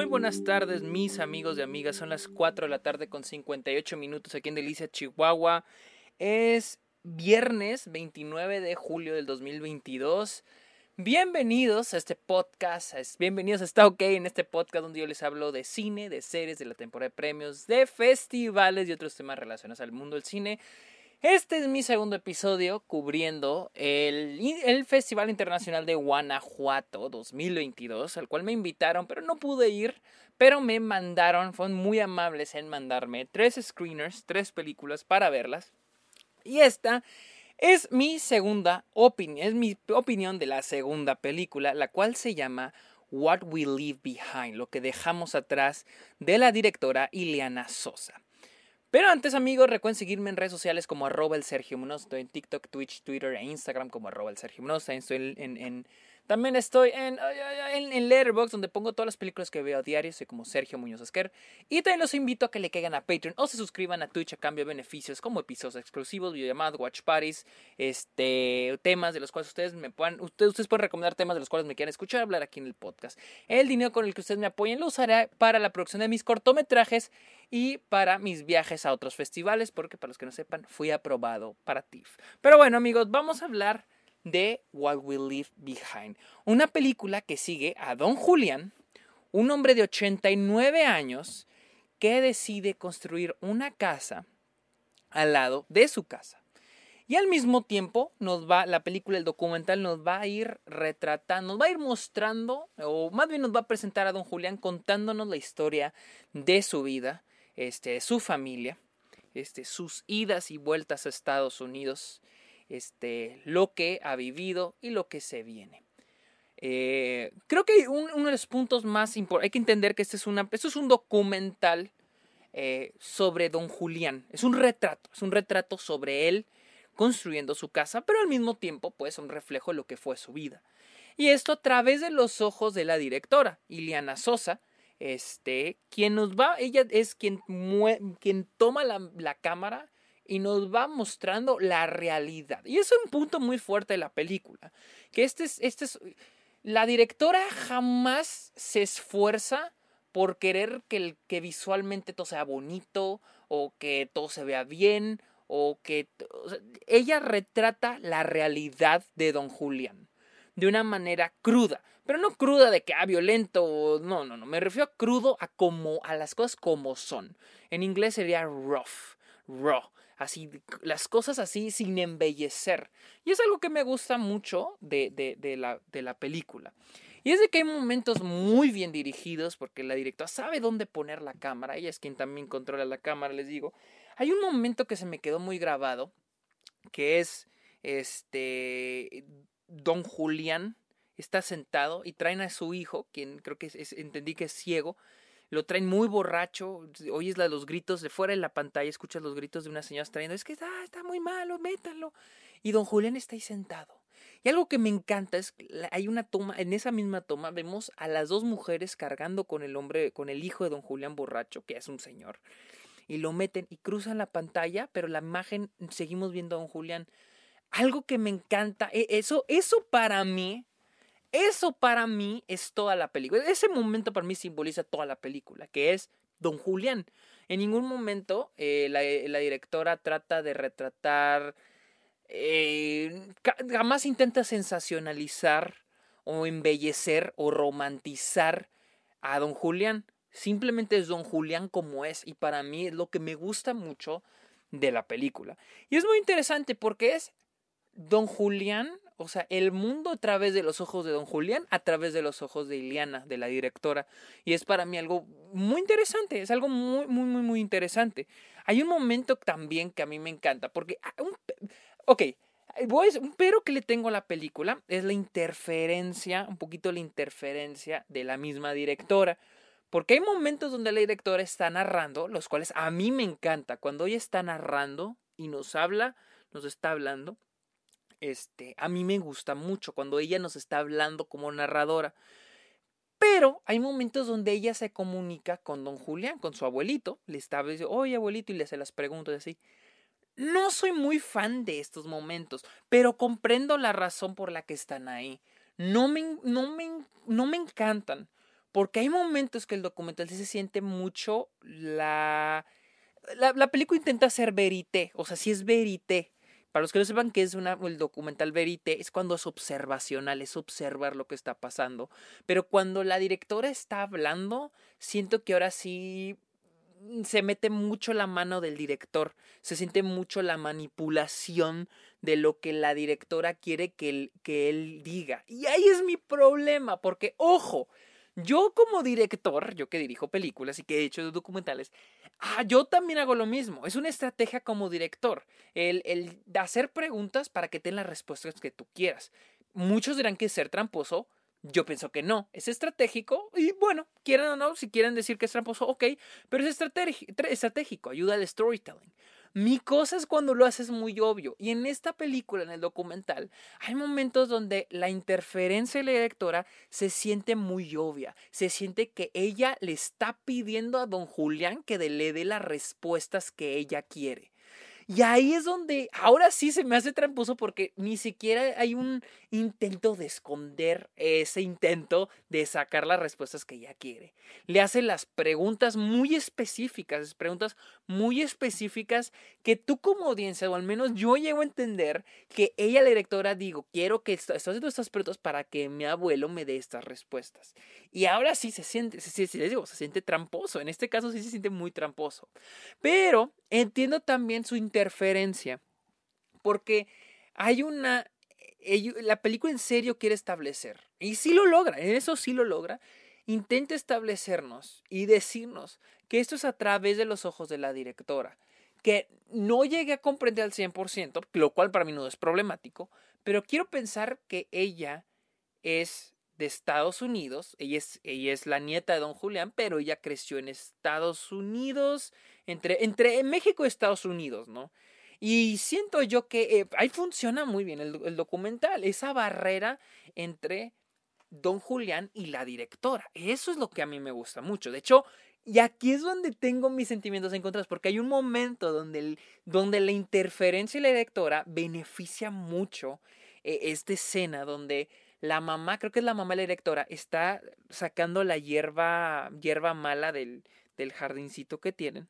Muy buenas tardes, mis amigos y amigas. Son las 4 de la tarde con 58 minutos aquí en Delicia, Chihuahua. Es viernes 29 de julio del 2022. Bienvenidos a este podcast, bienvenidos a Está OK en este podcast donde yo les hablo de cine, de series, de la temporada de premios, de festivales y otros temas relacionados al mundo del cine. Este es mi segundo episodio cubriendo el, Festival Internacional de Guanajuato 2022, al cual me invitaron, pero no pude ir, pero me mandaron, fueron muy amables en mandarme tres screeners, tres películas para verlas. Y esta es mi segunda opinión, es mi opinión de la segunda película, la cual se llama What We Leave Behind, lo que dejamos atrás de la directora Ileana Sosa. Pero antes, amigos, recuerden seguirme en redes sociales como arroba el Sergio Munoz. Estoy en TikTok, Twitch, Twitter e Instagram como arroba el Sergio Munoz. Estoy en, en también estoy en, en, en, Letterboxd, donde pongo todas las películas que veo a diario. Soy como Sergio Muñoz Esquer. Y también los invito a que le caigan a Patreon o se suscriban a Twitch a cambio de beneficios como episodios exclusivos, videollamadas, watch parties, este, temas de los cuales ustedes me puedan. Ustedes, ustedes pueden recomendar temas de los cuales me quieran escuchar hablar aquí en el podcast. El dinero con el que ustedes me apoyen lo usaré para la producción de mis cortometrajes y para mis viajes a otros festivales, porque para los que no sepan, fui aprobado para TIFF. Pero bueno, amigos, vamos a hablar de What We Leave Behind, una película que sigue a Don Julián, un hombre de 89 años que decide construir una casa al lado de su casa. Y al mismo tiempo nos va, la película, el documental nos va a ir retratando, nos va a ir mostrando, o más bien nos va a presentar a don Julián contándonos la historia de su vida, este, de su familia, este, sus idas y vueltas a Estados Unidos, este, lo que ha vivido y lo que se viene. Eh, creo que uno de los puntos más importantes, hay que entender que este es, una, esto es un documental eh, sobre don Julián, es un retrato, es un retrato sobre él construyendo su casa, pero al mismo tiempo pues un reflejo de lo que fue su vida. Y esto a través de los ojos de la directora, Iliana Sosa, este, quien nos va, ella es quien, quien toma la, la cámara y nos va mostrando la realidad. Y es un punto muy fuerte de la película, que este es, este es, la directora jamás se esfuerza por querer que, que visualmente todo sea bonito o que todo se vea bien o que ella retrata la realidad de don Julián de una manera cruda, pero no cruda de que ah violento, no, no, no, me refiero a crudo a como a las cosas como son. En inglés sería rough, raw así, las cosas así sin embellecer. Y es algo que me gusta mucho de, de, la, de la película. Y es de que hay momentos muy bien dirigidos porque la directora sabe dónde poner la cámara, ella es quien también controla la cámara, les digo. Hay un momento que se me quedó muy grabado, que es este Don Julián está sentado y traen a su hijo, quien creo que entendí que es ciego, lo traen muy borracho, oyes los gritos de fuera de la pantalla, escuchas los gritos de una señora trayendo, es que está, muy malo, métanlo. Y don Julián está ahí sentado. Y algo que me encanta es hay una toma, en esa misma toma vemos a las dos mujeres cargando con el hombre, con el hijo de don Julián borracho, que es un señor, y lo meten y cruzan la pantalla, pero la imagen seguimos viendo a don Julián. Algo que me encanta, e, eso, eso para mí eso para mí es toda la película. Ese momento para mí simboliza toda la película, que es Don Julián. En ningún momento eh, la, directora trata de retratar, eh, jamás intenta sensacionalizar o embellecer o romantizar a Don Julián. Simplemente es Don Julián como es y para mí es lo que me gusta mucho de la película. Y es muy interesante porque es Don Julián o sea, el mundo a través de los ojos de don Julián, a través de los ojos de Iliana, de la directora. Y es para mí algo muy interesante, es algo muy, muy, muy, muy interesante. Hay un momento también que a mí me encanta, porque... Ah, ok, un pero que le tengo a la película es la interferencia, un poquito la interferencia de la misma directora. Porque hay momentos donde la directora está narrando, los cuales a mí me encanta. Cuando ella está narrando y nos habla, nos está hablando, este, a mí me gusta mucho cuando ella nos está hablando como narradora. Pero hay momentos donde ella se comunica con don Julián, con su abuelito. Le está diciendo, oye abuelito, y le hace las preguntas así. No soy muy fan de estos momentos, pero comprendo la razón por la que están ahí. No me, no me, no me encantan, Porque hay momentos que el documental se siente mucho la... La, la película intenta ser verité, o sea, sí es verité, para los que no sepan qué es una, el documental verité, es cuando es observacional, es observar lo que está pasando. Pero cuando la directora está hablando, siento que ahora sí mm, se mete mucho la mano del director, se siente mucho la manipulación de lo que la directora quiere que que él diga. Y ahí es mi problema, porque, ojo, yo como director, yo que dirijo películas y que he hecho documentales, ah, yo también hago lo mismo. Es una estrategia como director, el, el hacer preguntas para que tengan las respuestas que tú quieras. Muchos dirán que ser tramposo, yo pienso que no, es estratégico y bueno, quieran o no, si quieren decir que es tramposo, ok, pero es estratégico, ayuda al storytelling. Mi cosa es cuando lo haces muy obvio. Y en esta película, en el documental, hay momentos donde la interferencia de la directora se siente muy obvia. Se siente que ella le está pidiendo a don Julián que le dé las respuestas que ella quiere. Y ahí es donde ahora sí se me hace tramposo porque ni siquiera hay un intento de esconder ese intento de sacar las respuestas que ella quiere. Le hace las preguntas muy específicas, preguntas muy específicas que tú como audiencia, o al menos yo llego a entender que ella, la directora, digo, quiero que estás haciendo estas preguntas para que mi abuelo me dé estas respuestas. Y ahora sí se siente, sí, sí, les digo, se siente tramposo. En este caso sí se siente muy tramposo. Pero entiendo también su interferencia. Porque hay una la película en serio quiere establecer, y sí lo logra, en eso sí lo logra, intenta establecernos y decirnos que esto es a través de los ojos de la directora, que no llegue a comprender al 100%, lo cual para mí no es problemático, pero quiero pensar que ella es de Estados Unidos, ella es, ella es la nieta de don Julián, pero ella creció en Estados Unidos, entre, entre México y Estados Unidos, ¿no? Y siento yo que eh, ahí funciona muy bien el, documental, esa barrera entre Don Julián y la directora. Eso es lo que a mí me gusta mucho. De hecho, y aquí es donde tengo mis sentimientos encontrados, porque hay un momento donde, donde la interferencia de la directora beneficia mucho eh, esta escena donde la mamá, creo que es la mamá de la directora, está sacando la hierba, hierba mala del, del jardincito que tienen.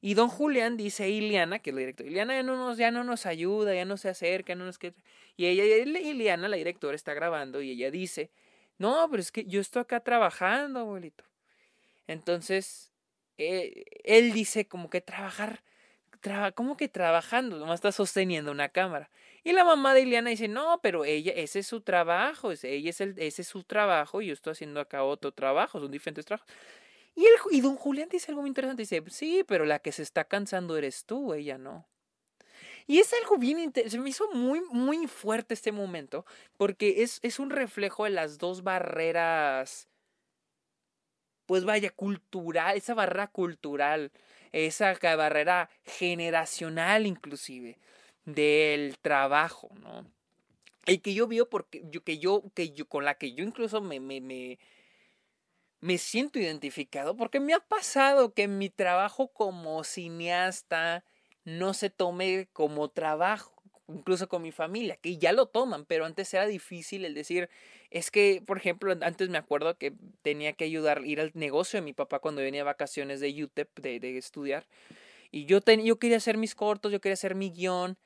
Y don Julián dice a Iliana, que es la directora, Iliana ya no nos, ya no nos ayuda, ya no se acerca, no nos... Y ella, Iliana, la directora, está grabando y ella dice, no, pero es que yo estoy acá trabajando, abuelito. Entonces, eh, él dice como que trabajar, ¿cómo que trabajando? Nomás está sosteniendo una cámara. Y la mamá de Iliana dice, no, pero ella, ese es su trabajo, ese, ella es el, ese es su trabajo y yo estoy haciendo acá otro trabajo, son diferentes trabajos. Y, el, y don Julián dice algo muy interesante, dice, sí, pero la que se está cansando eres tú, ella no. Y es algo bien interesante, se me hizo muy, muy fuerte este momento, porque es, es un reflejo de las dos barreras, pues vaya, cultural, esa barrera cultural, esa barrera generacional inclusive, del trabajo, ¿no? Y que yo vio porque, yo, que yo, que yo, con la que yo incluso me, me me siento identificado porque me ha pasado que mi trabajo como cineasta no se tome como trabajo, incluso con mi familia, que ya lo toman, pero antes era difícil el decir, es que, por ejemplo, antes me acuerdo que tenía que ayudar, ir al negocio de mi papá cuando venía a vacaciones de UTEP, de, de estudiar, y yo, yo quería hacer mis cortos, yo quería hacer mi guion,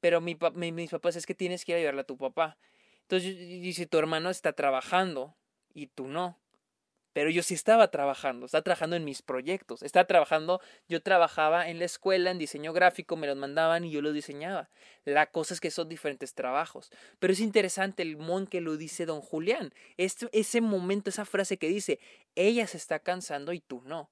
pero mi, mis papás es que tienes que ir a ayudarle a tu papá. Entonces dice, tu hermano está trabajando y tú no. Pero yo sí estaba trabajando, estaba trabajando en mis proyectos, estaba trabajando, yo trabajaba en la escuela en diseño gráfico, me los mandaban y yo los diseñaba. La cosa es que son diferentes trabajos. Pero es interesante el mon que lo dice don Julián. Este, ese momento, esa frase que dice, ella se está cansando y tú no.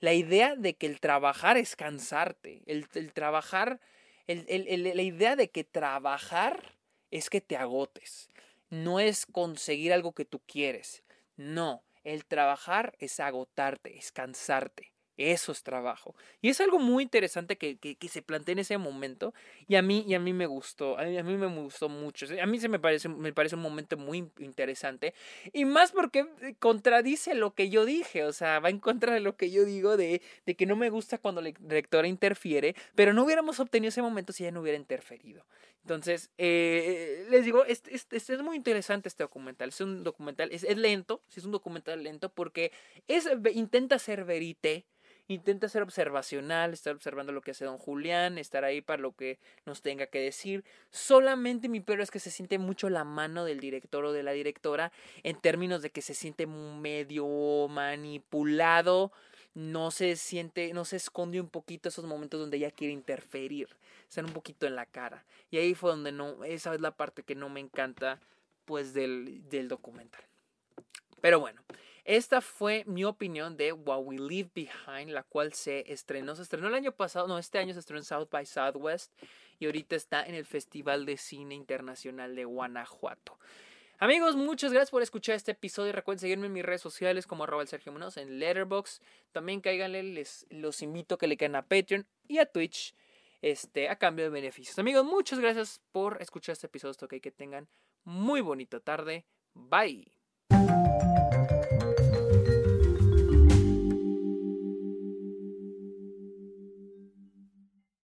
La idea de que el trabajar es cansarte, el, el trabajar, el, el, la idea de que trabajar es que te agotes, no es conseguir algo que tú quieres, no el trabajar es agotarte, es cansarte. Eso es trabajo. Y es algo muy interesante que, se plantea en ese momento. Y a mí, y a mí me gustó. A mí, me gustó mucho. A mí se me parece, me parece un momento muy interesante. Y más porque eh, contradice lo que yo dije. O sea, va en contra de lo que yo digo de, de que no me gusta cuando la directora interfiere. Pero no hubiéramos obtenido ese momento si ella no hubiera interferido. Entonces, eh, les digo, este, es muy interesante este documental. Es un documental, es, es lento, sí es un documental lento porque es, intenta ser verité intenta ser observacional, estar observando lo que hace don Julián, estar ahí para lo que nos tenga que decir. Solamente mi pero es que se siente mucho la mano del director o de la directora en términos de que se siente medio manipulado, no se siente, no se esconde un poquito esos momentos donde ella quiere interferir, están un poquito en la cara. Y ahí fue donde no, esa es la parte que no me encanta pues del, del documental. Pero bueno, esta fue mi opinión de What We Leave Behind, la cual se estrenó. Se estrenó el año pasado, no, este año se estrenó en South by Southwest y ahorita está en el Festival de Cine Internacional de Guanajuato. Amigos, muchas gracias por escuchar este episodio. Recuerden seguirme en mis redes sociales como arroba el Sergio Munoz en Letterboxd. También cáiganle, les los invito a que le caigan a Patreon y a Twitch este, a cambio de beneficios. Amigos, muchas gracias por escuchar este episodio. Espero que tengan muy bonita tarde. Bye.